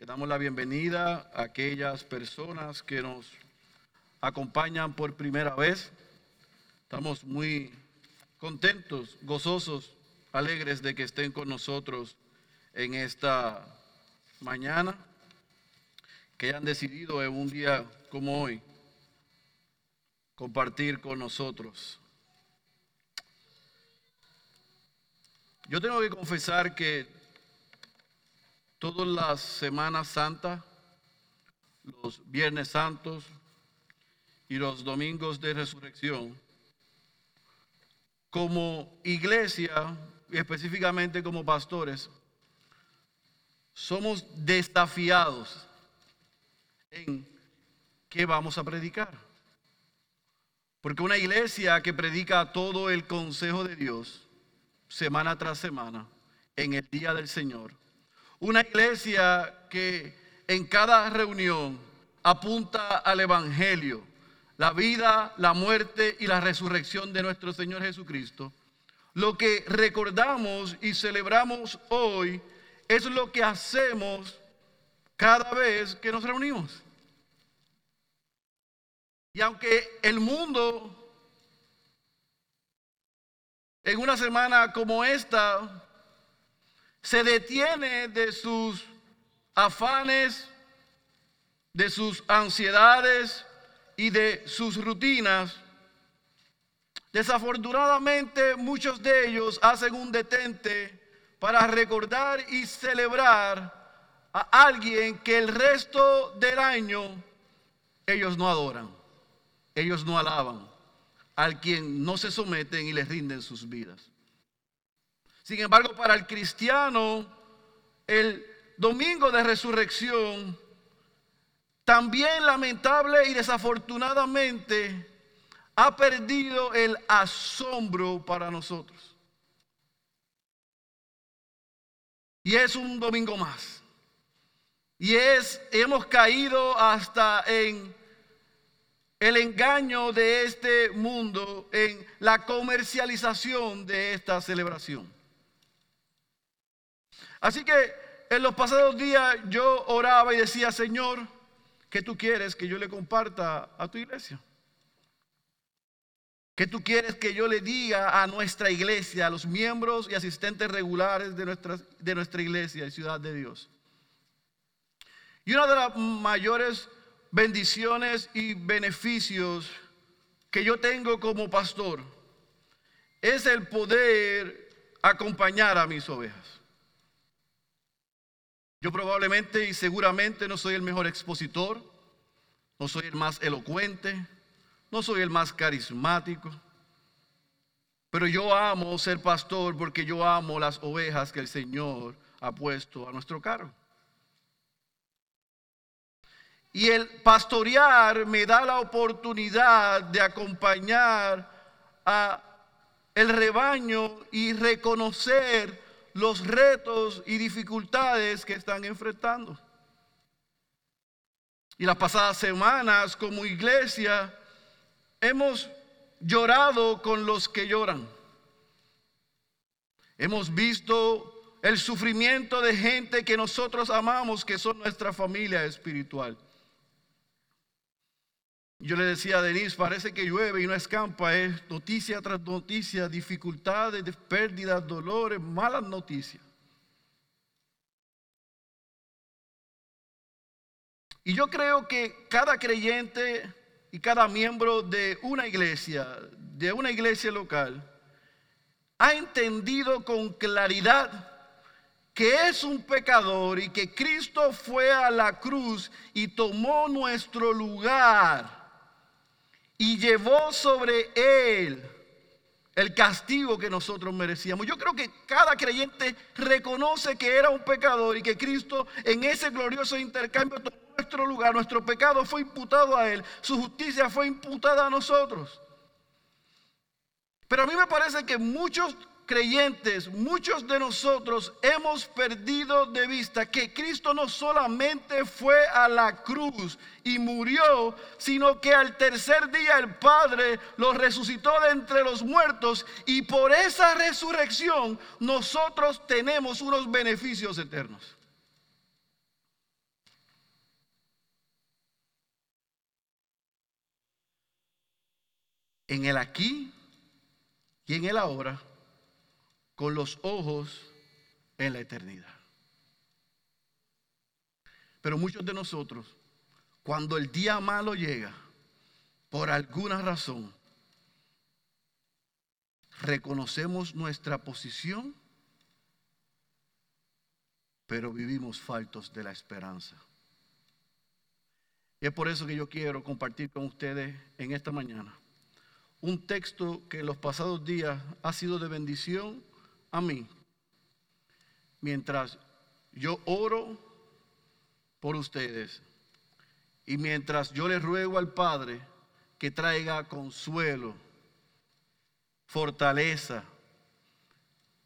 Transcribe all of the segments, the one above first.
Le damos la bienvenida a aquellas personas que nos acompañan por primera vez. Estamos muy contentos, gozosos, alegres de que estén con nosotros en esta mañana, que hayan decidido en un día como hoy compartir con nosotros. Yo tengo que confesar que todas las Semanas Santas, los Viernes Santos y los Domingos de Resurrección, como iglesia y específicamente como pastores, somos desafiados en qué vamos a predicar. Porque una iglesia que predica todo el consejo de Dios, semana tras semana, en el día del Señor. Una iglesia que en cada reunión apunta al Evangelio, la vida, la muerte y la resurrección de nuestro Señor Jesucristo. Lo que recordamos y celebramos hoy es lo que hacemos cada vez que nos reunimos. Y aunque el mundo en una semana como esta se detiene de sus afanes, de sus ansiedades y de sus rutinas, desafortunadamente muchos de ellos hacen un detente para recordar y celebrar a alguien que el resto del año ellos no adoran ellos no alaban al quien no se someten y les rinden sus vidas. Sin embargo, para el cristiano, el domingo de resurrección, también lamentable y desafortunadamente, ha perdido el asombro para nosotros. Y es un domingo más. Y es, hemos caído hasta en el engaño de este mundo en la comercialización de esta celebración. Así que en los pasados días yo oraba y decía, Señor, ¿qué tú quieres que yo le comparta a tu iglesia? ¿Qué tú quieres que yo le diga a nuestra iglesia, a los miembros y asistentes regulares de nuestra, de nuestra iglesia y ciudad de Dios? Y una de las mayores bendiciones y beneficios que yo tengo como pastor es el poder acompañar a mis ovejas. Yo probablemente y seguramente no soy el mejor expositor, no soy el más elocuente, no soy el más carismático, pero yo amo ser pastor porque yo amo las ovejas que el Señor ha puesto a nuestro cargo. Y el pastorear me da la oportunidad de acompañar a el rebaño y reconocer los retos y dificultades que están enfrentando. Y las pasadas semanas como iglesia hemos llorado con los que lloran. Hemos visto el sufrimiento de gente que nosotros amamos, que son nuestra familia espiritual. Yo le decía a Denise, parece que llueve y no escampa, es noticia tras noticia, dificultades, pérdidas, dolores, malas noticias. Y yo creo que cada creyente y cada miembro de una iglesia, de una iglesia local, ha entendido con claridad que es un pecador y que Cristo fue a la cruz y tomó nuestro lugar y llevó sobre él el castigo que nosotros merecíamos. Yo creo que cada creyente reconoce que era un pecador y que Cristo en ese glorioso intercambio tomó nuestro lugar, nuestro pecado fue imputado a él, su justicia fue imputada a nosotros. Pero a mí me parece que muchos creyentes, muchos de nosotros hemos perdido de vista que Cristo no solamente fue a la cruz y murió, sino que al tercer día el Padre lo resucitó de entre los muertos y por esa resurrección nosotros tenemos unos beneficios eternos. En el aquí y en el ahora con los ojos en la eternidad. Pero muchos de nosotros, cuando el día malo llega, por alguna razón, reconocemos nuestra posición, pero vivimos faltos de la esperanza. Y es por eso que yo quiero compartir con ustedes en esta mañana un texto que en los pasados días ha sido de bendición a mí. Mientras yo oro por ustedes y mientras yo le ruego al Padre que traiga consuelo, fortaleza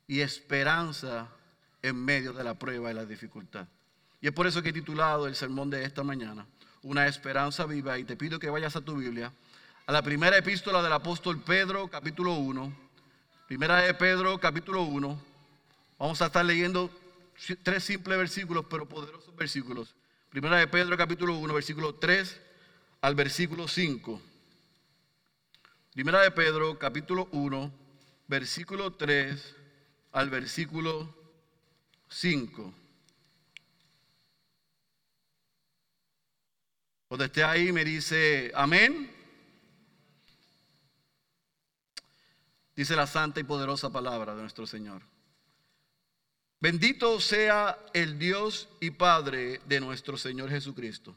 y esperanza en medio de la prueba y la dificultad. Y es por eso que he titulado el sermón de esta mañana, Una esperanza viva, y te pido que vayas a tu Biblia a la primera epístola del apóstol Pedro, capítulo 1. Primera de Pedro, capítulo 1. Vamos a estar leyendo tres simples versículos, pero poderosos versículos. Primera de Pedro, capítulo 1, versículo 3 al versículo 5. Primera de Pedro, capítulo 1, versículo 3 al versículo 5. Cuando esté ahí me dice, amén. Dice la santa y poderosa palabra de nuestro Señor. Bendito sea el Dios y Padre de nuestro Señor Jesucristo,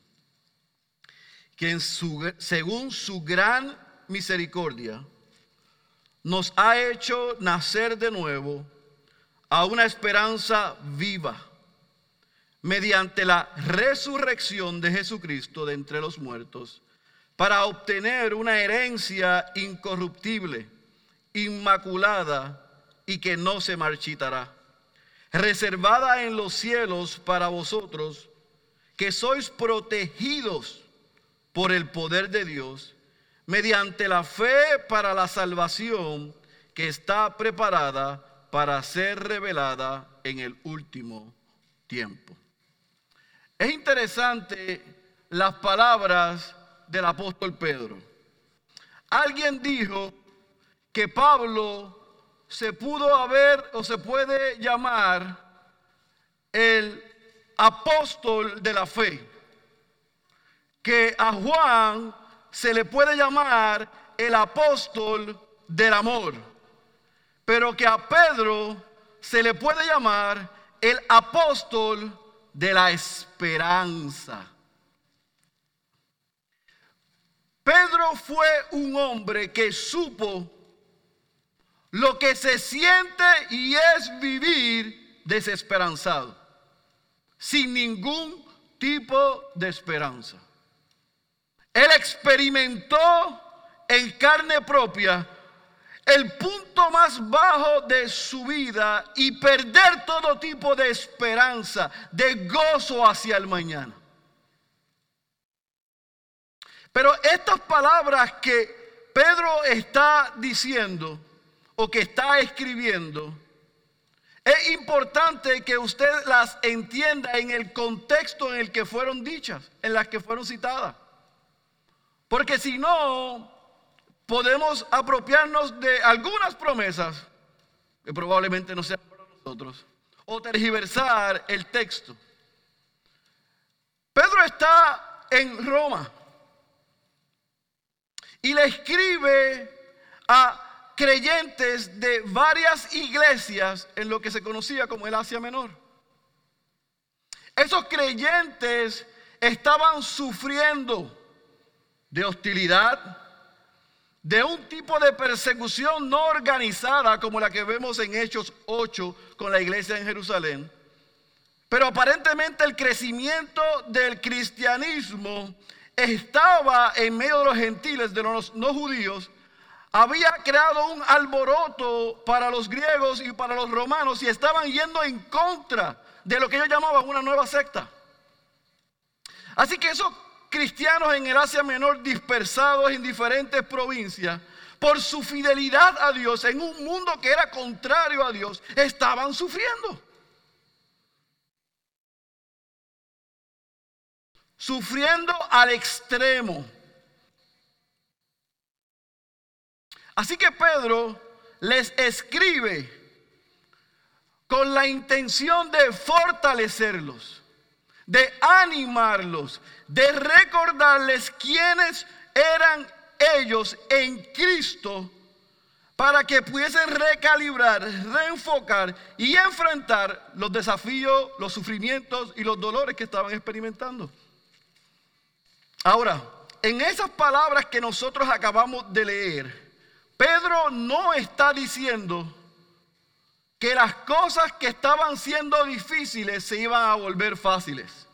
quien según su gran misericordia nos ha hecho nacer de nuevo a una esperanza viva mediante la resurrección de Jesucristo de entre los muertos, para obtener una herencia incorruptible inmaculada y que no se marchitará, reservada en los cielos para vosotros, que sois protegidos por el poder de Dios, mediante la fe para la salvación que está preparada para ser revelada en el último tiempo. Es interesante las palabras del apóstol Pedro. Alguien dijo que Pablo se pudo haber o se puede llamar el apóstol de la fe. Que a Juan se le puede llamar el apóstol del amor. Pero que a Pedro se le puede llamar el apóstol de la esperanza. Pedro fue un hombre que supo lo que se siente y es vivir desesperanzado, sin ningún tipo de esperanza. Él experimentó en carne propia el punto más bajo de su vida y perder todo tipo de esperanza, de gozo hacia el mañana. Pero estas palabras que Pedro está diciendo o que está escribiendo, es importante que usted las entienda en el contexto en el que fueron dichas, en las que fueron citadas. Porque si no, podemos apropiarnos de algunas promesas que probablemente no sean para nosotros, o tergiversar el texto. Pedro está en Roma y le escribe a creyentes de varias iglesias en lo que se conocía como el Asia Menor. Esos creyentes estaban sufriendo de hostilidad, de un tipo de persecución no organizada como la que vemos en Hechos 8 con la iglesia en Jerusalén. Pero aparentemente el crecimiento del cristianismo estaba en medio de los gentiles, de los no judíos, había creado un alboroto para los griegos y para los romanos y estaban yendo en contra de lo que ellos llamaban una nueva secta. Así que esos cristianos en el Asia Menor dispersados en diferentes provincias, por su fidelidad a Dios en un mundo que era contrario a Dios, estaban sufriendo. Sufriendo al extremo. Así que Pedro les escribe con la intención de fortalecerlos, de animarlos, de recordarles quiénes eran ellos en Cristo para que pudiesen recalibrar, reenfocar y enfrentar los desafíos, los sufrimientos y los dolores que estaban experimentando. Ahora, en esas palabras que nosotros acabamos de leer, Pedro no está diciendo que las cosas que estaban siendo difíciles se iban a volver fáciles.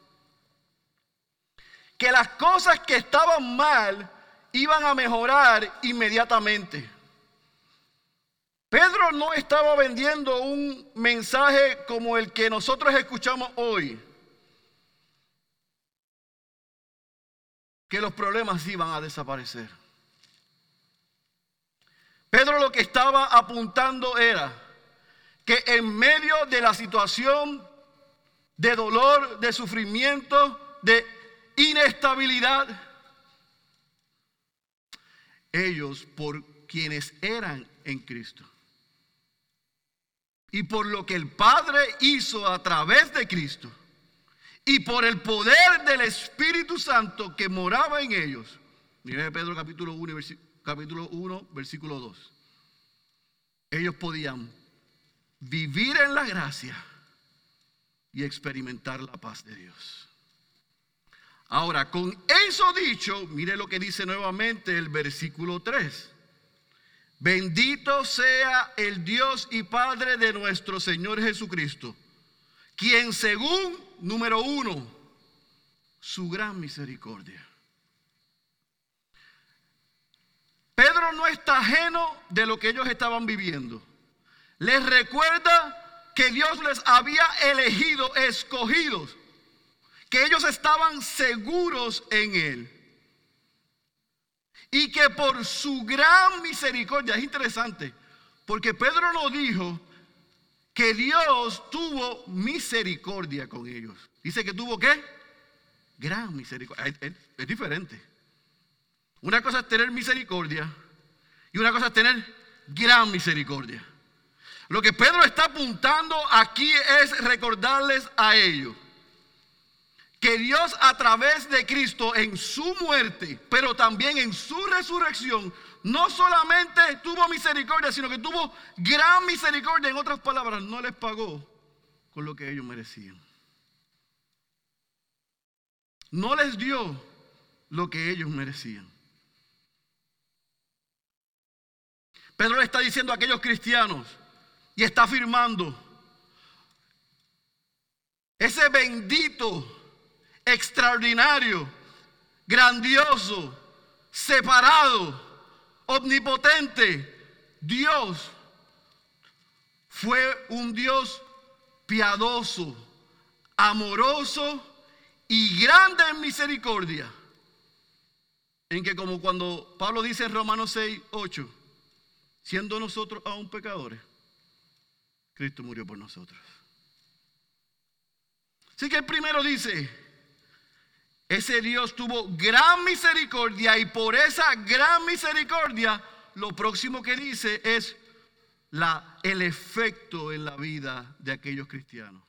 Que las cosas que estaban mal iban a mejorar inmediatamente. Pedro no estaba vendiendo un mensaje como el que nosotros escuchamos hoy. Que los problemas iban a desaparecer. Pedro lo que estaba apuntando era que en medio de la situación de dolor, de sufrimiento, de inestabilidad, ellos por quienes eran en Cristo y por lo que el Padre hizo a través de Cristo y por el poder del Espíritu Santo que moraba en ellos. Mire Pedro capítulo 1, capítulo 1, versículo 2. Ellos podían vivir en la gracia y experimentar la paz de Dios. Ahora, con eso dicho, mire lo que dice nuevamente el versículo 3. Bendito sea el Dios y Padre de nuestro Señor Jesucristo, quien según, número uno, su gran misericordia. Pedro no está ajeno de lo que ellos estaban viviendo. Les recuerda que Dios les había elegido, escogidos, que ellos estaban seguros en Él y que por su gran misericordia, es interesante, porque Pedro nos dijo que Dios tuvo misericordia con ellos. Dice que tuvo qué? Gran misericordia. Es, diferente. Una cosa es tener misericordia y una cosa es tener gran misericordia. Lo que Pedro está apuntando aquí es recordarles a ellos que Dios a través de Cristo en su muerte, pero también en su resurrección, no solamente tuvo misericordia, sino que tuvo gran misericordia. En otras palabras, no les pagó con lo que ellos merecían. No les dio lo que ellos merecían. Pedro le está diciendo a aquellos cristianos y está afirmando, ese bendito extraordinario, grandioso, separado, omnipotente. Dios fue un Dios piadoso, amoroso y grande en misericordia. En que como cuando Pablo dice en Romanos 6, 8, siendo nosotros aún pecadores, Cristo murió por nosotros. Así que el primero dice, ese Dios tuvo gran misericordia y por esa gran misericordia lo próximo que dice es la, el efecto en la vida de aquellos cristianos.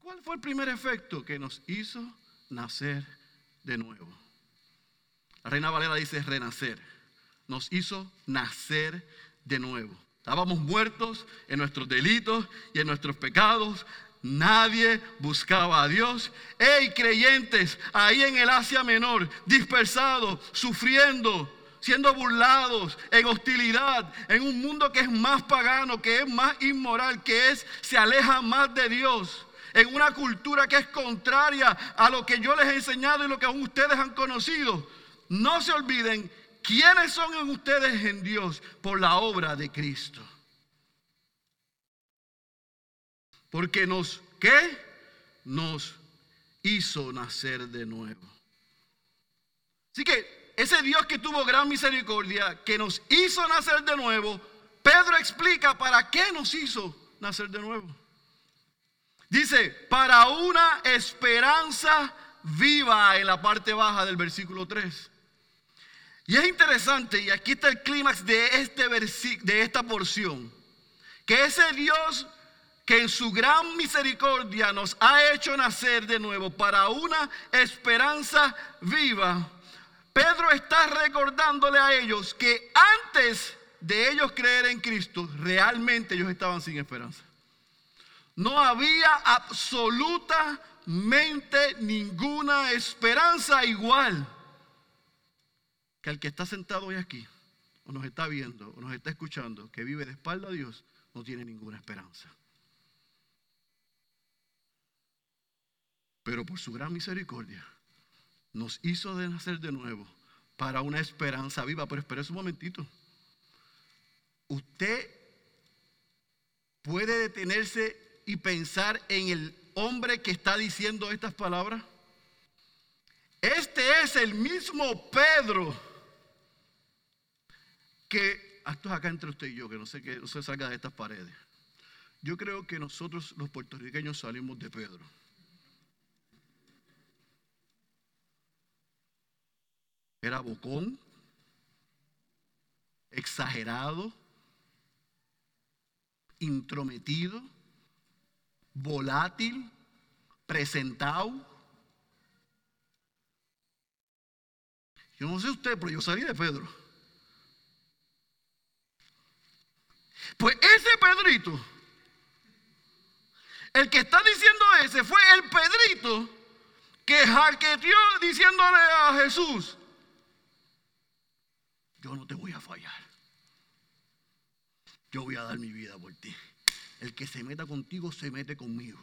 ¿Cuál fue el primer efecto? Que nos hizo nacer de nuevo. La Reina Valera dice renacer. Nos hizo nacer de nuevo. Estábamos muertos en nuestros delitos y en nuestros pecados. Nadie buscaba a Dios. Hey, creyentes, ahí en el Asia Menor, dispersados, sufriendo, siendo burlados, en hostilidad, en un mundo que es más pagano, que es más inmoral, que es, se aleja más de Dios. En una cultura que es contraria a lo que yo les he enseñado y lo que aún ustedes han conocido. No se olviden quiénes son ustedes en Dios por la obra de Cristo. Porque nos, ¿qué? Nos hizo nacer de nuevo. Así que ese Dios que tuvo gran misericordia, que nos hizo nacer de nuevo, Pedro explica para qué nos hizo nacer de nuevo. Dice, para una esperanza viva en la parte baja del versículo 3. Y es interesante, y aquí está el clímax de, este de esta porción, que ese Dios que en su gran misericordia nos ha hecho nacer de nuevo para una esperanza viva, Pedro está recordándole a ellos que antes de ellos creer en Cristo, realmente ellos estaban sin esperanza. No había absolutamente ninguna esperanza igual que el que está sentado hoy aquí, o nos está viendo, o nos está escuchando, que vive de espalda a Dios, no tiene ninguna esperanza. Pero por su gran misericordia nos hizo de nacer de nuevo para una esperanza viva. Pero espere un momentito. Usted puede detenerse y pensar en el hombre que está diciendo estas palabras. Este es el mismo Pedro que, esto es acá entre usted y yo, que no sé que no se salga de estas paredes. Yo creo que nosotros los puertorriqueños salimos de Pedro. Era bocón, exagerado, intrometido, volátil, presentado. Yo no sé usted, pero yo salí de Pedro. Pues ese Pedrito, el que está diciendo ese, fue el Pedrito que jaqueteó diciéndole a Jesús, yo no te voy a fallar. Yo voy a dar mi vida por ti. El que se meta contigo se mete conmigo.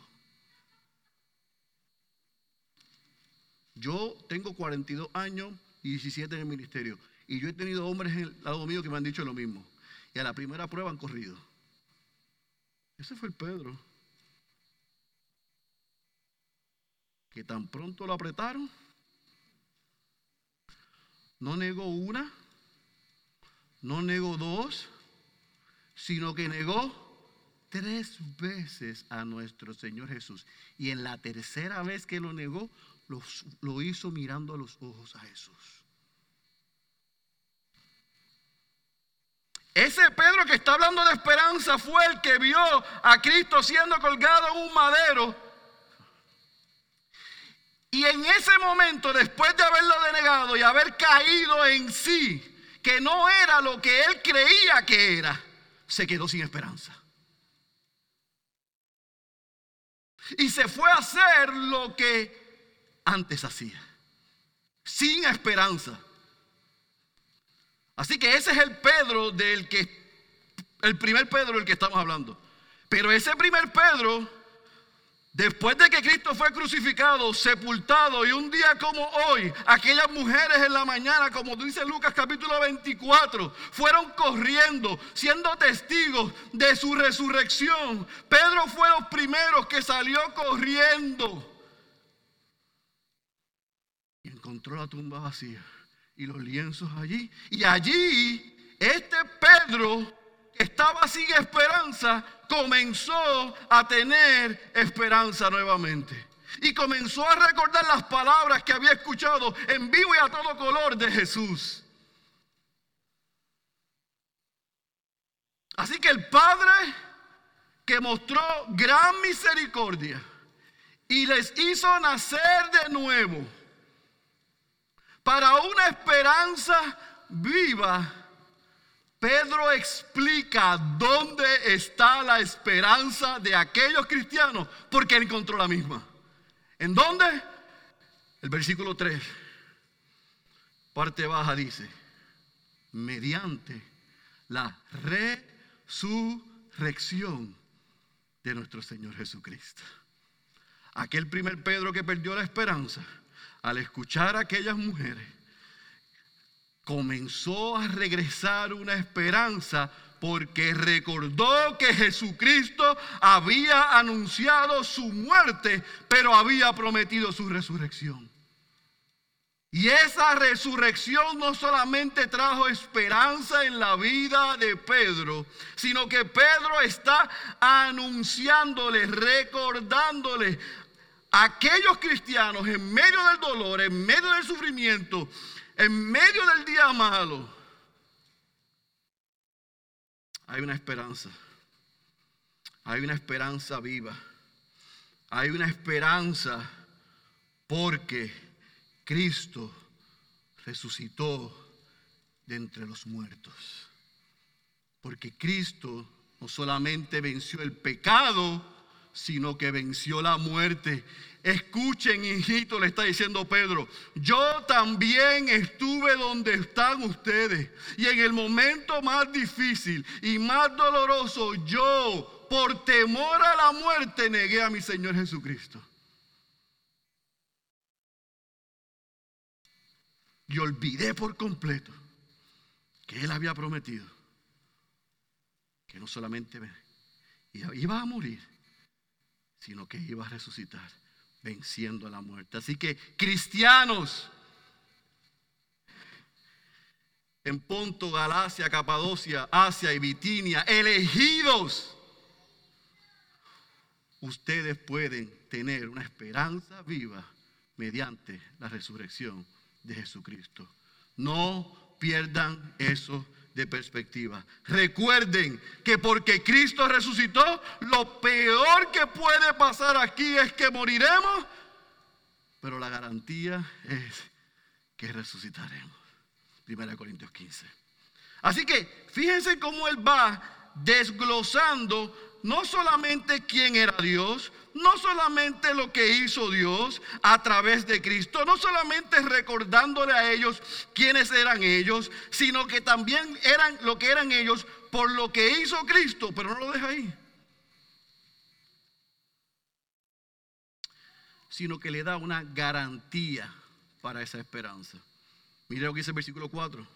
Yo tengo 42 años y 17 en el ministerio. Y yo he tenido hombres el lado mío que me han dicho lo mismo. La primera prueba han corrido. Ese fue el Pedro. Que tan pronto lo apretaron, no negó una, no negó dos, sino que negó tres veces a nuestro Señor Jesús. Y en la tercera vez que lo negó, lo hizo mirando a los ojos a Jesús. Ese Pedro que está hablando de esperanza fue el que vio a Cristo siendo colgado en un madero. Y en ese momento, después de haberlo denegado y haber caído en sí, que no era lo que él creía que era, se quedó sin esperanza. Y se fue a hacer lo que antes hacía, sin esperanza. Así que ese es el Pedro del que, el primer Pedro del que estamos hablando. Pero ese primer Pedro Después de que Cristo fue crucificado, sepultado y un día como hoy, aquellas mujeres en la mañana, como dice Lucas capítulo 24, fueron corriendo, siendo testigos de su resurrección. Pedro fue los primeros que salió corriendo y encontró la tumba vacía y los lienzos allí. Y allí, este Pedro estaba sin esperanza, comenzó a tener esperanza nuevamente. Y comenzó a recordar las palabras que había escuchado en vivo y a todo color de Jesús. Así que el Padre que mostró gran misericordia y les hizo nacer de nuevo para una esperanza viva Pedro explica dónde está la esperanza de aquellos cristianos, porque él encontró la misma. ¿En dónde? El versículo 3, parte baja dice, mediante la resurrección de nuestro Señor Jesucristo. Aquel primer Pedro que perdió la esperanza al escuchar a aquellas mujeres comenzó a regresar una esperanza porque recordó que Jesucristo había anunciado su muerte, pero había prometido su resurrección. Y esa resurrección no solamente trajo esperanza en la vida de Pedro, sino que Pedro está anunciándole, recordándole aquellos cristianos en medio del dolor, en medio del sufrimiento, en medio del día malo, hay una esperanza. Hay una esperanza viva. Hay una esperanza porque Cristo resucitó de entre los muertos. Porque Cristo no solamente venció el pecado, sino que venció la muerte. Escuchen, hijito, le está diciendo Pedro, yo también estuve donde están ustedes. Y en el momento más difícil y más doloroso, yo, por temor a la muerte, negué a mi Señor Jesucristo. Y olvidé por completo que Él había prometido que no solamente iba a morir, sino que iba a resucitar, venciendo a la muerte. Así que cristianos, en Ponto, Galacia, Capadocia, Asia y Bitinia, elegidos, ustedes pueden tener una esperanza viva mediante la resurrección de Jesucristo. No pierdan eso de perspectiva. Recuerden que porque Cristo resucitó, lo peor que puede pasar aquí es que moriremos, pero la garantía es que resucitaremos. 1 Corintios 15. Así que fíjense cómo él va desglosando no solamente quién era Dios, no solamente lo que hizo Dios a través de Cristo, no solamente recordándole a ellos quiénes eran ellos, sino que también eran lo que eran ellos por lo que hizo Cristo, pero no lo deja ahí. Sino que le da una garantía para esa esperanza. Mire lo que dice el versículo 4.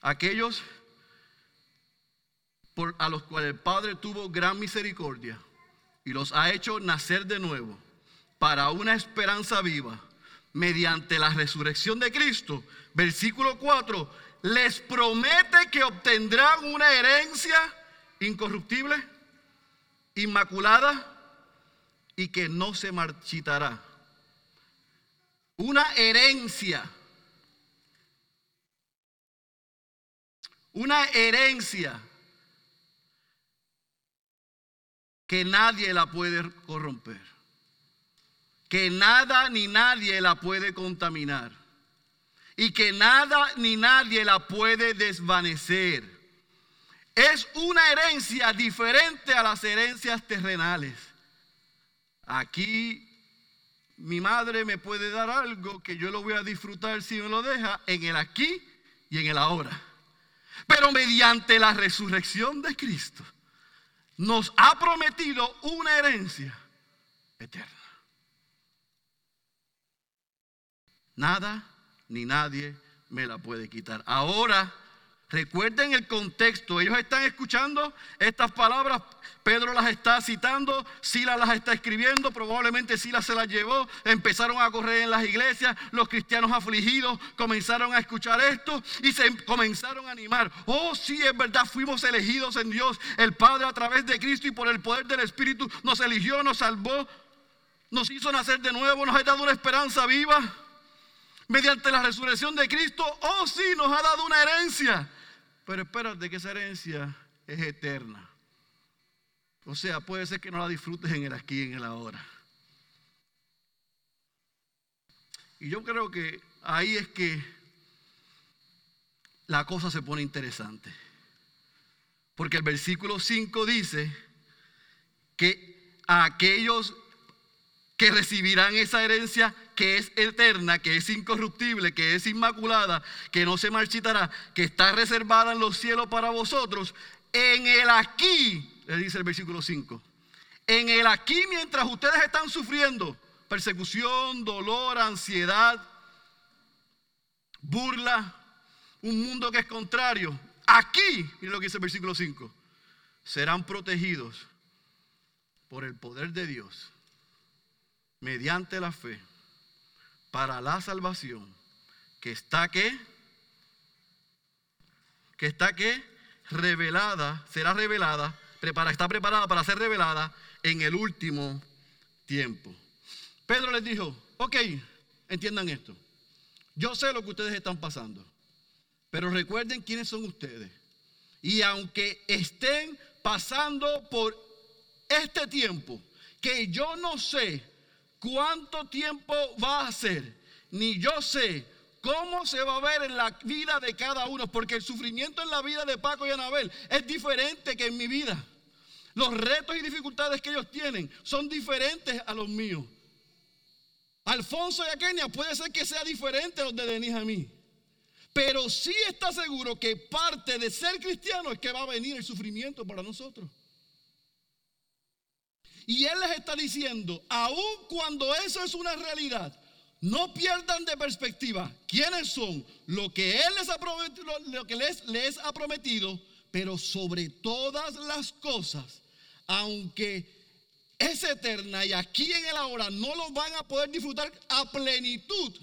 Aquellos a los cuales el Padre tuvo gran misericordia y los ha hecho nacer de nuevo para una esperanza viva mediante la resurrección de Cristo. Versículo 4, les promete que obtendrán una herencia incorruptible, inmaculada y que no se marchitará. Una herencia. Una herencia que nadie la puede corromper, que nada ni nadie la puede contaminar y que nada ni nadie la puede desvanecer. Es una herencia diferente a las herencias terrenales. Aquí mi madre me puede dar algo que yo lo voy a disfrutar si me lo deja en el aquí y en el ahora. Pero mediante la resurrección de Cristo nos ha prometido una herencia eterna. Nada ni nadie me la puede quitar. Ahora, recuerden el contexto. Ellos están escuchando estas palabras. Pedro las está citando. Sila las está escribiendo. Probablemente Sila se las llevó. Empezaron a correr en las iglesias. Los cristianos afligidos comenzaron a escuchar esto y se comenzaron a animar. Oh, sí, es verdad. Fuimos elegidos en Dios. El Padre a través de Cristo y por el poder del Espíritu nos eligió, nos salvó. Nos hizo nacer de nuevo. Nos ha dado una esperanza viva mediante la resurrección de Cristo, oh sí, nos ha dado una herencia. Pero espérate que esa herencia es eterna. O sea, puede ser que no la disfrutes en el aquí y en el ahora. Y yo creo que ahí es que la cosa se pone interesante. Porque el versículo 5 dice que aquellos que recibirán esa herencia que es eterna, que es incorruptible, que es inmaculada, que no se marchitará, que está reservada en los cielos para vosotros, en el aquí, le dice el versículo 5, en el aquí mientras ustedes están sufriendo persecución, dolor, ansiedad, burla, un mundo que es contrario, aquí, mire lo que dice el versículo 5, serán protegidos por el poder de Dios mediante la fe para la salvación que está que que está que revelada, será revelada, prepara, está preparada para ser revelada en el último tiempo. Pedro les dijo, ok, entiendan esto. Yo sé lo que ustedes están pasando, pero recuerden quiénes son ustedes. Y aunque estén pasando por este tiempo, que yo no sé cuánto tiempo va a ser, ni yo sé cómo se va a ver en la vida de cada uno, porque el sufrimiento en la vida de Paco y Anabel es diferente que en mi vida. Los retos y dificultades que ellos tienen son diferentes a los míos. Alfonso y Aquenia puede ser que sea diferente a los de Denis a mí. Pero sí está seguro que parte de ser cristiano es que va a venir el sufrimiento para nosotros. Y Él les está diciendo, aun cuando eso es una realidad, no pierdan de perspectiva quiénes son, lo que Él les ha prometido, lo que les, les ha prometido, pero sobre todas las cosas, aunque es eterna y aquí en el ahora no lo van a poder disfrutar a plenitud,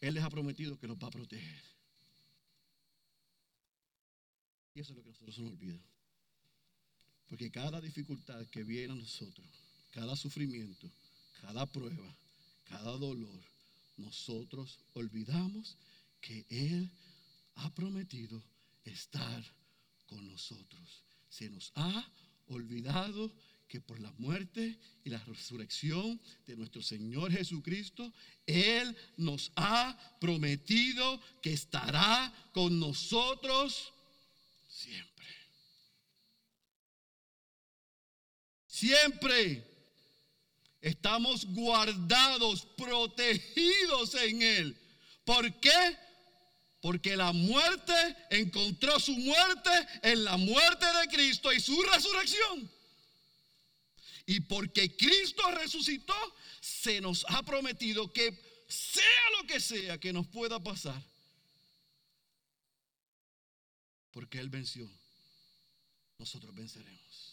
Él les ha prometido que los va a proteger. Y eso es lo que nosotros nos olvida. Porque cada dificultad que viene a nosotros, cada sufrimiento, cada prueba, cada dolor, nosotros olvidamos que Él ha prometido estar con nosotros. Se nos ha olvidado que por la muerte y la resurrección de nuestro Señor Jesucristo, Él nos ha prometido que estará con nosotros siempre. Siempre estamos guardados, protegidos en Él. ¿Por qué? Porque la muerte encontró su muerte en la muerte de Cristo y su resurrección. Y porque Cristo resucitó, se nos ha prometido que sea lo que sea que nos pueda pasar, porque Él venció, nosotros venceremos.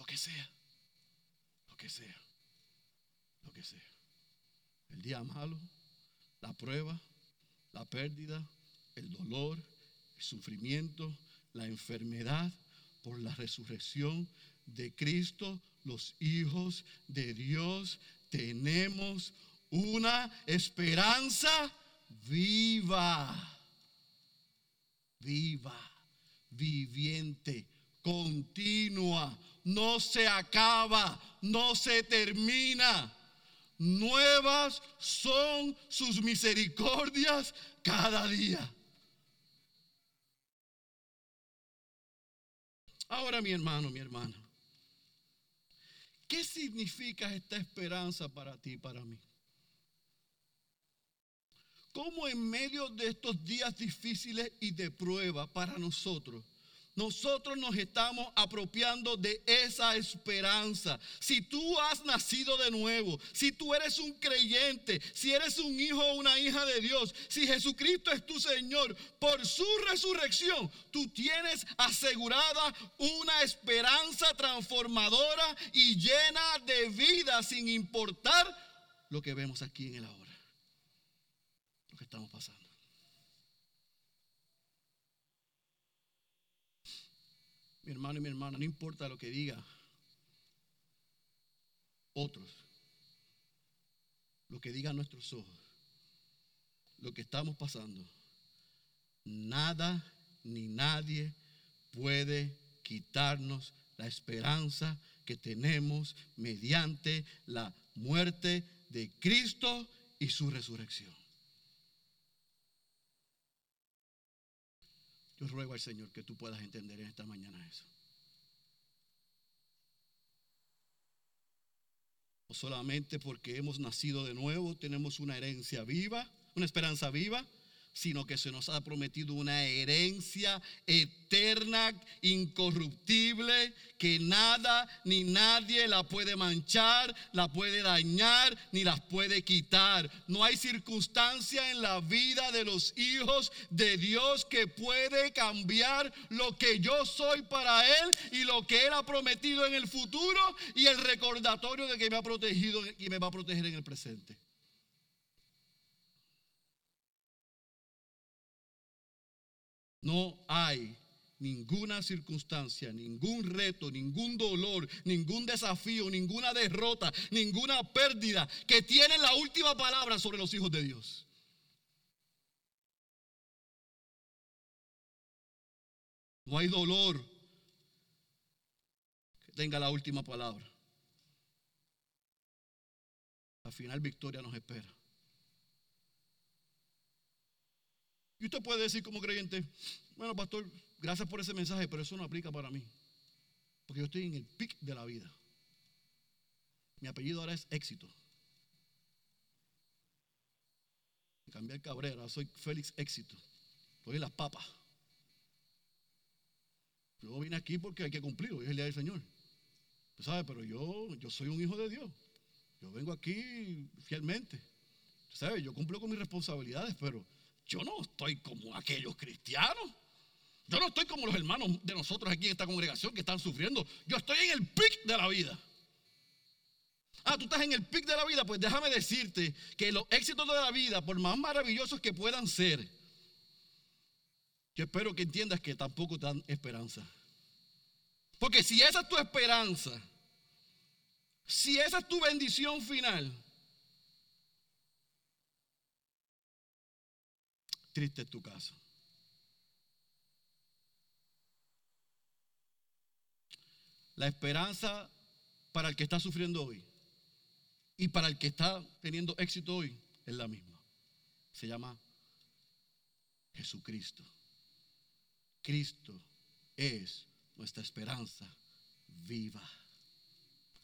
Lo que sea. Lo que sea. Lo que sea. El día malo, la prueba, la pérdida, el dolor, el sufrimiento, la enfermedad, por la resurrección de Cristo, los hijos de Dios, tenemos una esperanza viva, viva, viviente, continua, no se acaba, no se termina. Nuevas son sus misericordias cada día. Ahora mi hermano, mi hermana, ¿qué significa esta esperanza para ti y para mí? ¿Cómo en medio de estos días difíciles y de prueba para nosotros nosotros nos estamos apropiando de esa esperanza. Si tú has nacido de nuevo, si tú eres un creyente, si eres un hijo o una hija de Dios, si Jesucristo es tu Señor, por su resurrección, tú tienes asegurada una esperanza transformadora y llena de vida sin importar lo que vemos aquí en el ahora, lo que estamos pasando. Mi hermano y mi hermana, no importa lo que diga otros, lo que digan nuestros ojos, lo que estamos pasando, nada ni nadie puede quitarnos la esperanza que tenemos mediante la muerte de Cristo y su resurrección. Yo ruego al Señor que tú puedas entender en esta mañana eso. No solamente porque hemos nacido de nuevo, tenemos una herencia viva, una esperanza viva, sino que se nos ha prometido una herencia eterna, incorruptible, que nada ni nadie la puede manchar, la puede dañar, ni las puede quitar. No hay circunstancia en la vida de los hijos de Dios que puede cambiar lo que yo soy para Él y lo que Él ha prometido en el futuro y el recordatorio de que me ha protegido y me va a proteger en el presente. No hay ninguna circunstancia, ningún reto, ningún dolor, ningún desafío, ninguna derrota, ninguna pérdida que tiene la última palabra sobre los hijos de Dios. No hay dolor que tenga la última palabra. Al final victoria nos espera. Y usted puede decir como creyente, bueno, pastor, gracias por ese mensaje, pero eso no aplica para mí. Porque yo estoy en el pic de la vida. Mi apellido ahora es éxito. Cambié el Cabrera, soy Félix Éxito. Estoy en las papas. Yo vine aquí porque hay que cumplir, hoy es el día del Señor. Tú sabes, pero yo, yo soy un hijo de Dios. Yo vengo aquí fielmente. Tú sabes, yo cumplo con mis responsabilidades, pero yo no estoy como aquellos cristianos. Yo no estoy como los hermanos de nosotros aquí en esta congregación que están sufriendo. Yo estoy en el pic de la vida. Ah, tú estás en el pic de la vida. Pues déjame decirte que los éxitos de la vida, por más maravillosos que puedan ser, yo espero que entiendas que tampoco te dan esperanza. Porque si esa es tu esperanza, si esa es tu bendición final, triste es tu caso. La esperanza para el que está sufriendo hoy y para el que está teniendo éxito hoy es la misma. Se llama Jesucristo. Cristo es nuestra esperanza viva.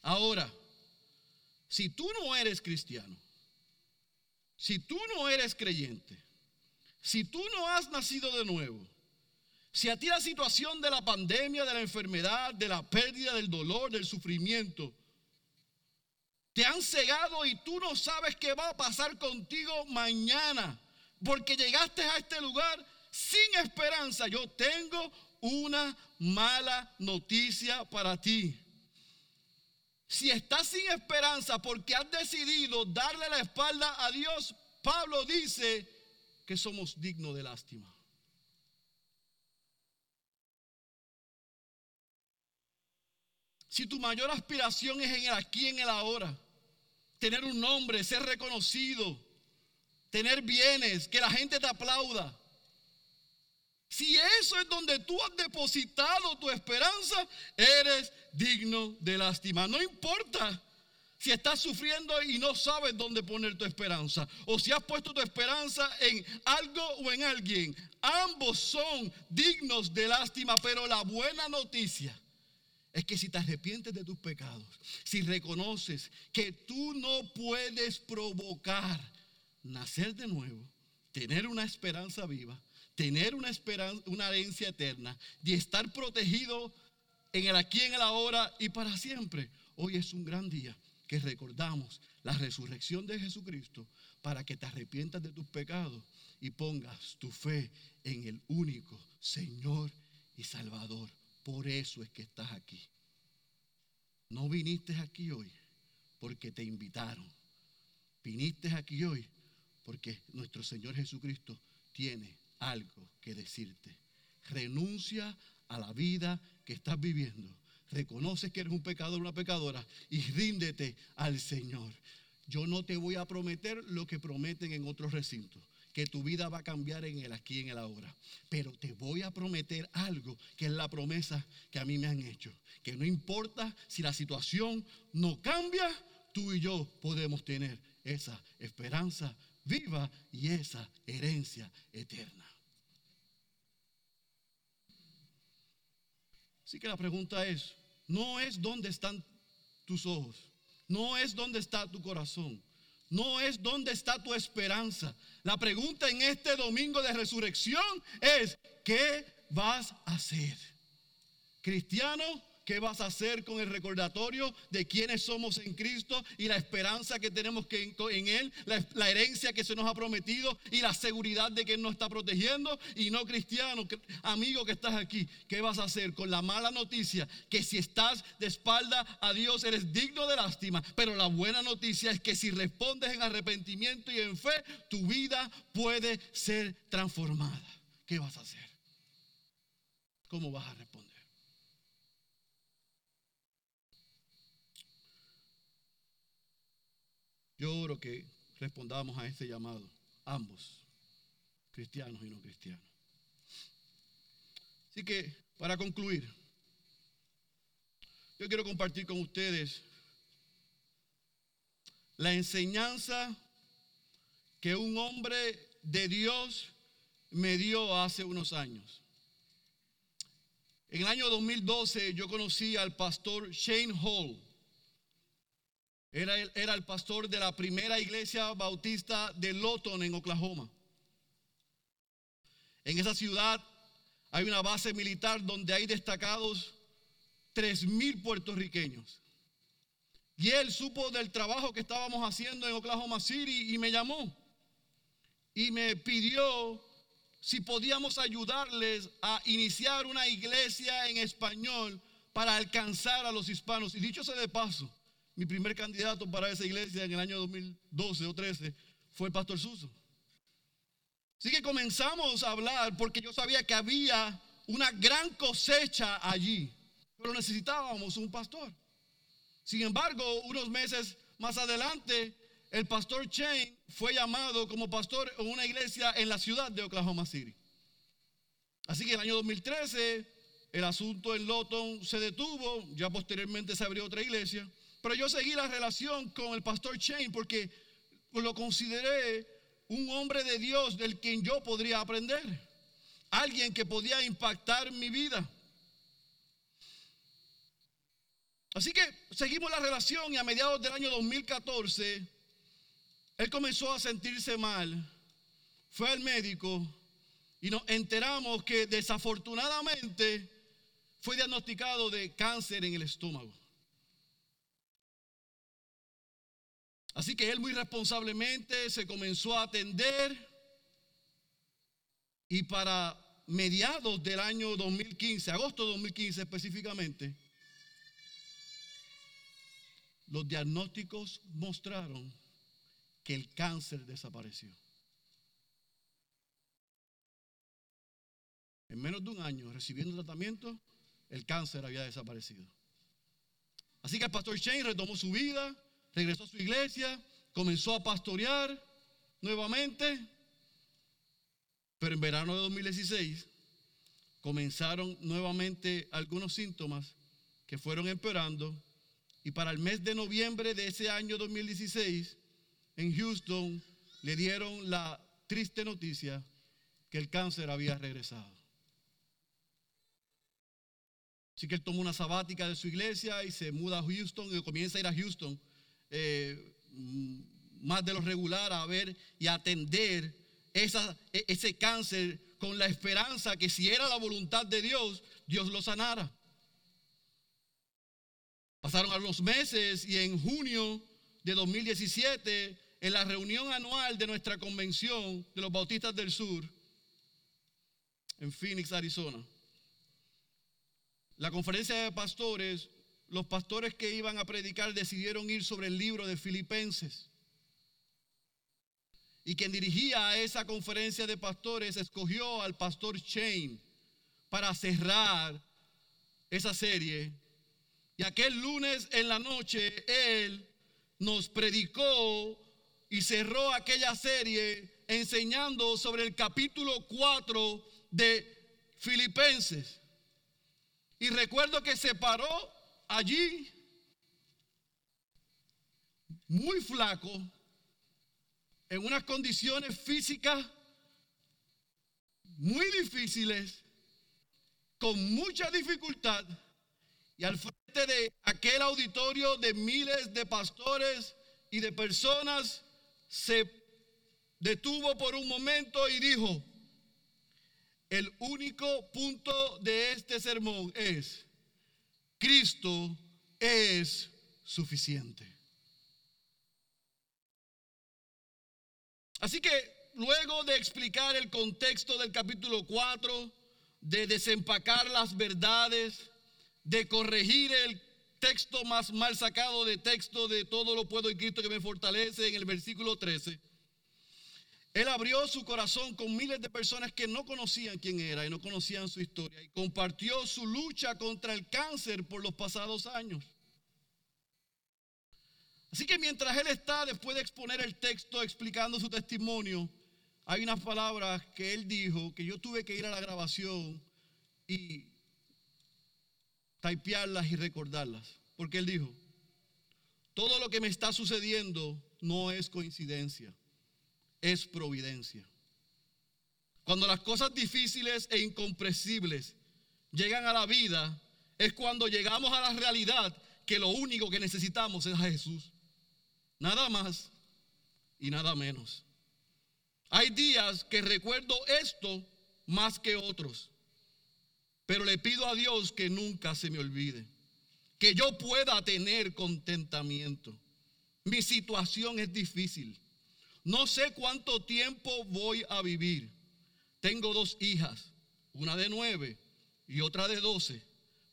Ahora, si tú no eres cristiano, si tú no eres creyente, si tú no has nacido de nuevo, si a ti la situación de la pandemia, de la enfermedad, de la pérdida, del dolor, del sufrimiento, te han cegado y tú no sabes qué va a pasar contigo mañana, porque llegaste a este lugar sin esperanza, yo tengo una mala noticia para ti. Si estás sin esperanza porque has decidido darle la espalda a Dios, Pablo dice que somos dignos de lástima. Si tu mayor aspiración es en el aquí, en el ahora, tener un nombre, ser reconocido, tener bienes, que la gente te aplauda, si eso es donde tú has depositado tu esperanza, eres digno de lástima. No importa si estás sufriendo y no sabes dónde poner tu esperanza, o si has puesto tu esperanza en algo o en alguien. Ambos son dignos de lástima, pero la buena noticia es que si te arrepientes de tus pecados, si reconoces que tú no puedes provocar nacer de nuevo, tener una esperanza viva, tener una esperanza, una herencia eterna, y estar protegido en el aquí, en el ahora y para siempre. Hoy es un gran día que recordamos la resurrección de Jesucristo para que te arrepientas de tus pecados y pongas tu fe en el único Señor y Salvador. Por eso es que estás aquí. No viniste aquí hoy porque te invitaron. Viniste aquí hoy porque nuestro Señor Jesucristo tiene algo que decirte. Renuncia a la vida que estás viviendo. Reconoces que eres un pecador, una pecadora y ríndete al Señor. Yo no te voy a prometer lo que prometen en otros recintos, que tu vida va a cambiar en el aquí, en el ahora. Pero te voy a prometer algo que es la promesa que a mí me han hecho. Que no importa si la situación no cambia, tú y yo podemos tener esa esperanza viva y esa herencia eterna. Así que la pregunta es, no es dónde están tus ojos, no es dónde está tu corazón, no es dónde está tu esperanza. La pregunta en este domingo de resurrección es, ¿qué vas a hacer? Cristiano, ¿Qué vas a hacer con el recordatorio de quiénes somos en Cristo y la esperanza que tenemos que en Él, la, herencia que se nos ha prometido y la seguridad de que Él nos está protegiendo? Y no cristiano, amigo que estás aquí, ¿qué vas a hacer con la mala noticia que si estás de espalda a Dios eres digno de lástima? Pero la buena noticia es que si respondes en arrepentimiento y en fe, tu vida puede ser transformada. ¿Qué vas a hacer? ¿cómo vas a responder? Yo oro que respondamos a este llamado, ambos, cristianos y no cristianos. Así que, para concluir, yo quiero compartir con ustedes la enseñanza que un hombre de Dios me dio hace unos años. En el año 2012 yo conocí al pastor Shane Hall. Era el, pastor de la primera iglesia bautista de Lawton en Oklahoma. En esa ciudad hay una base militar donde hay destacados tres mil puertorriqueños. Y él supo del trabajo que estábamos haciendo en Oklahoma City y me llamó. Y me pidió si podíamos ayudarles a iniciar una iglesia en español para alcanzar a los hispanos. Y dicho sea de paso, mi primer candidato para esa iglesia en el año 2012 o 13 fue el pastor Suso. Así que comenzamos a hablar porque yo sabía que había una gran cosecha allí, pero necesitábamos un pastor. Sin embargo, unos meses más adelante, el pastor Chain fue llamado como pastor en una iglesia en la ciudad de Oklahoma City. Así que en el año 2013 el asunto en Lawton se detuvo, ya posteriormente se abrió otra iglesia, pero yo seguí la relación con el pastor Chain porque lo consideré un hombre de Dios del quien yo podría aprender, alguien que podía impactar mi vida. Así que seguimos la relación y a mediados del año 2014, él comenzó a sentirse mal, fue al médico y nos enteramos que desafortunadamente fue diagnosticado de cáncer en el estómago. Así que él muy responsablemente se comenzó a atender y para mediados del año 2015, agosto de 2015 específicamente, los diagnósticos mostraron que el cáncer desapareció. En menos de un año, recibiendo tratamiento, el cáncer había desaparecido. Así que el pastor Shane retomó su vida, regresó a su iglesia, comenzó a pastorear nuevamente, pero en verano de 2016 comenzaron nuevamente algunos síntomas que fueron empeorando y para el mes de noviembre de ese año 2016, en Houston, le dieron la triste noticia que el cáncer había regresado. Así que él tomó una sabática de su iglesia y se muda a Houston y comienza a ir a Houston eh, más de lo regular a ver y atender e, ese cáncer con la esperanza que si era la voluntad de Dios, Dios lo sanara. Pasaron algunos meses y en junio de 2017, en la reunión anual de nuestra convención de los Bautistas del Sur, en Phoenix, Arizona, la conferencia de pastores, los pastores que iban a predicar decidieron ir sobre el libro de Filipenses. Y quien dirigía a esa conferencia de pastores escogió al pastor Shane para cerrar esa serie y aquel lunes en la noche Él nos predicó y cerró aquella serie enseñando sobre el capítulo 4 de Filipenses. Y recuerdo que se paró allí muy flaco, en unas condiciones físicas muy difíciles, con mucha dificultad, y al frente de aquel auditorio de miles de pastores y de personas, se detuvo por un momento y dijo, el único punto de este sermón es, Cristo es suficiente. Así que luego de explicar el contexto del capítulo 4, de desempacar las verdades, de corregir el texto más mal sacado de texto de todo lo puedo en Cristo que me fortalece en el versículo 13. Él abrió su corazón con miles de personas que no conocían quién era y no conocían su historia y compartió su lucha contra el cáncer por los pasados años. Así que mientras él está, después de exponer el texto, explicando su testimonio, hay unas palabras que él dijo que yo tuve que ir a la grabación y typearlas y recordarlas. Porque él dijo, todo lo que me está sucediendo no es coincidencia es providencia. Cuando las cosas difíciles e incomprensibles llegan a la vida, es cuando llegamos a la realidad que lo único que necesitamos es a Jesús. Nada más y nada menos. Hay días que recuerdo esto más que otros, pero le pido a Dios que nunca se me olvide, que yo pueda tener contentamiento. Mi situación es difícil no sé cuánto tiempo voy a vivir. Tengo dos hijas, una de nueve y otra de doce,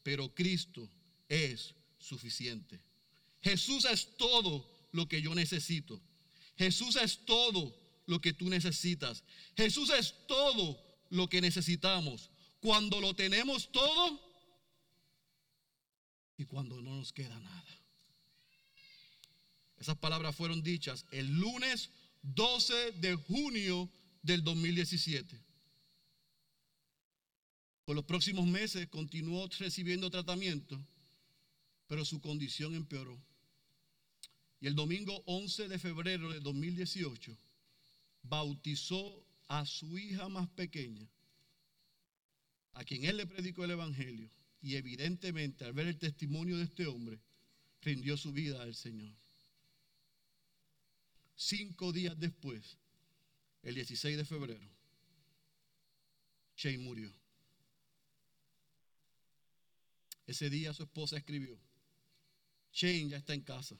pero Cristo es suficiente. Jesús es todo lo que yo necesito. Jesús es todo lo que tú necesitas. Jesús es todo lo que necesitamos. Cuando lo tenemos todo y cuando no nos queda nada. Esas palabras fueron dichas el lunes 12 de junio del 2017. Por los próximos meses continuó recibiendo tratamiento, pero su condición empeoró. Y el domingo 11 de febrero de 2018 bautizó a su hija más pequeña, a quien él le predicó el Evangelio. Y evidentemente al ver el testimonio de este hombre, rindió su vida al Señor. Cinco días después, el 16 de febrero, Shane murió. Ese día su esposa escribió, Shane ya está en casa,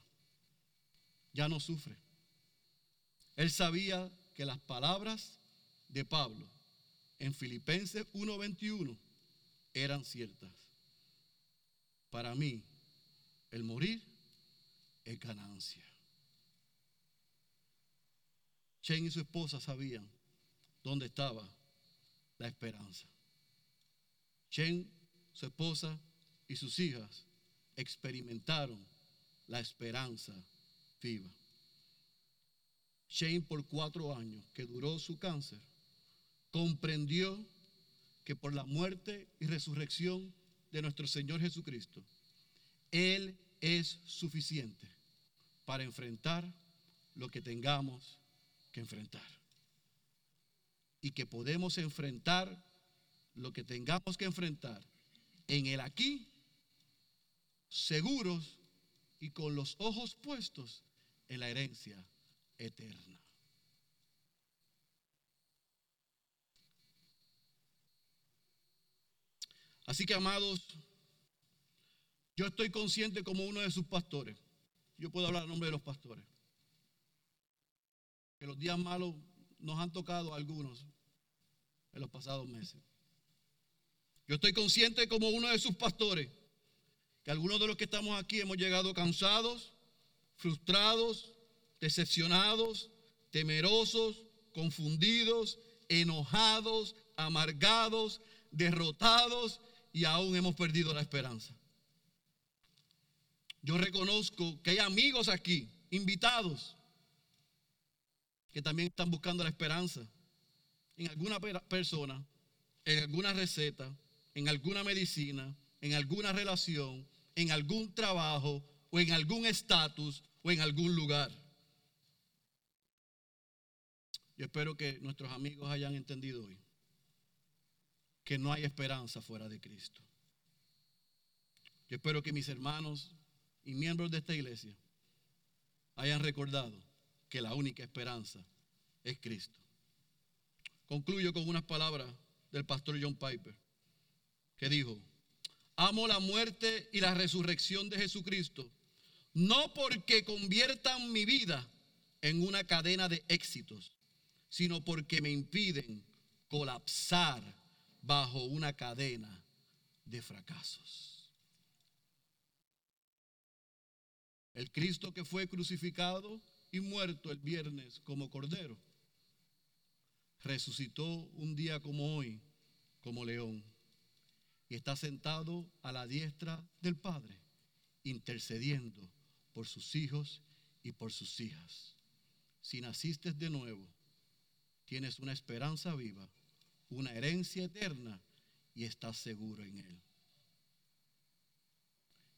ya no sufre. Él sabía que las palabras de Pablo en Filipenses 1:21 eran ciertas. Para mí, el morir es ganancia. Chen y su esposa sabían dónde estaba la esperanza. Chen, su esposa y sus hijas experimentaron la esperanza viva. Shane por cuatro años que duró su cáncer, comprendió que por la muerte y resurrección de nuestro Señor Jesucristo, Él es suficiente para enfrentar lo que tengamos que enfrentar. Y que podemos enfrentar lo que tengamos que enfrentar en el aquí, seguros y con los ojos puestos en la herencia eterna. Así que, amados, yo estoy consciente como uno de sus pastores. Yo puedo hablar a nombre de los pastores que los días malos nos han tocado a algunos en los pasados meses. Yo estoy consciente como uno de sus pastores que algunos de los que estamos aquí hemos llegado cansados, frustrados, decepcionados, temerosos, confundidos, enojados, amargados, derrotados y aún hemos perdido la esperanza. Yo reconozco que hay amigos aquí, invitados, que también están buscando la esperanza en alguna persona, en alguna receta, en alguna medicina, en alguna relación, en algún trabajo o en algún estatus o en algún lugar. Yo espero que nuestros amigos hayan entendido hoy que no hay esperanza fuera de Cristo. Yo espero que mis hermanos y miembros de esta iglesia hayan recordado que la única esperanza es Cristo. Concluyo con unas palabras del pastor John Piper, que dijo, amo la muerte y la resurrección de Jesucristo, no porque conviertan mi vida en una cadena de éxitos, sino porque me impiden colapsar bajo una cadena de fracasos. El Cristo que fue crucificado y muerto el viernes como cordero, resucitó un día como hoy, como león, y está sentado a la diestra del Padre, intercediendo por sus hijos y por sus hijas. Si naciste de nuevo, tienes una esperanza viva, una herencia eterna y estás seguro en Él.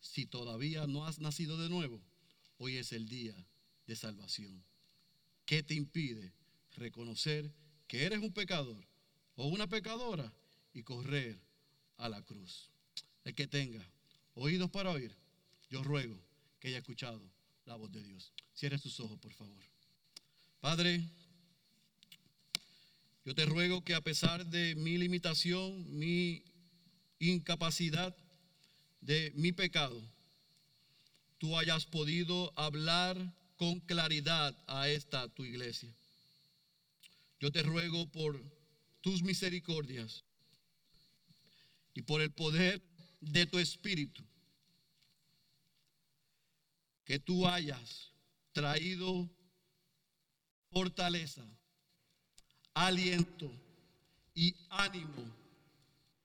Si todavía no has nacido de nuevo, hoy es el día de salvación. ¿Qué te impide reconocer que eres un pecador o una pecadora y correr a la cruz? El que tenga oídos para oír, yo ruego que haya escuchado la voz de Dios. Cierre sus ojos, por favor. Padre, yo te ruego que a pesar de mi limitación, mi incapacidad, de mi pecado, tú hayas podido hablar con claridad a esta tu iglesia. Yo te ruego por tus misericordias y por el poder de tu espíritu, que tú hayas traído fortaleza, aliento y ánimo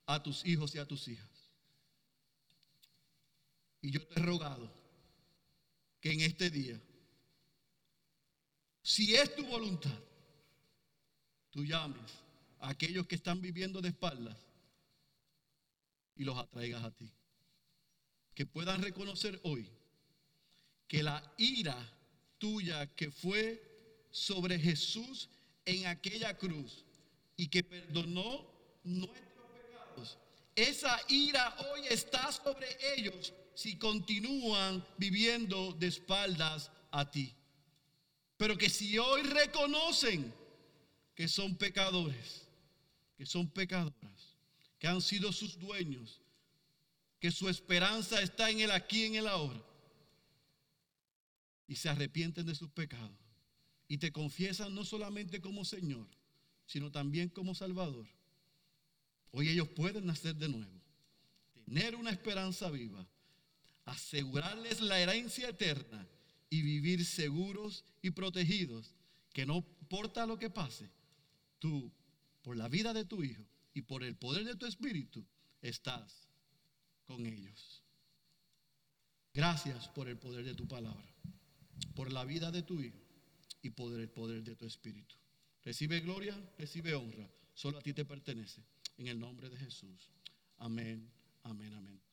a tus hijos y a tus hijas. Y yo te he rogado que en este día, si es tu voluntad, tú llames a aquellos que están viviendo de espaldas y los atraigas a ti. Que puedan reconocer hoy que la ira tuya que fue sobre Jesús en aquella cruz y que perdonó nuestros pecados, esa ira hoy está sobre ellos si continúan viviendo de espaldas a ti. Pero que si hoy reconocen que son pecadores, que son pecadoras, que han sido sus dueños, que su esperanza está en el aquí, en el ahora, y se arrepienten de sus pecados y te confiesan no solamente como Señor, sino también como Salvador. Hoy ellos pueden nacer de nuevo, tener una esperanza viva asegurarles la herencia eterna y vivir seguros y protegidos, que no importa lo que pase, tú, por la vida de tu hijo y por el poder de tu espíritu, estás con ellos. Gracias por el poder de tu palabra, por la vida de tu hijo y por el poder de tu espíritu. Recibe gloria, recibe honra. Solo a ti te pertenece. En el nombre de Jesús. Amén, amén, amén.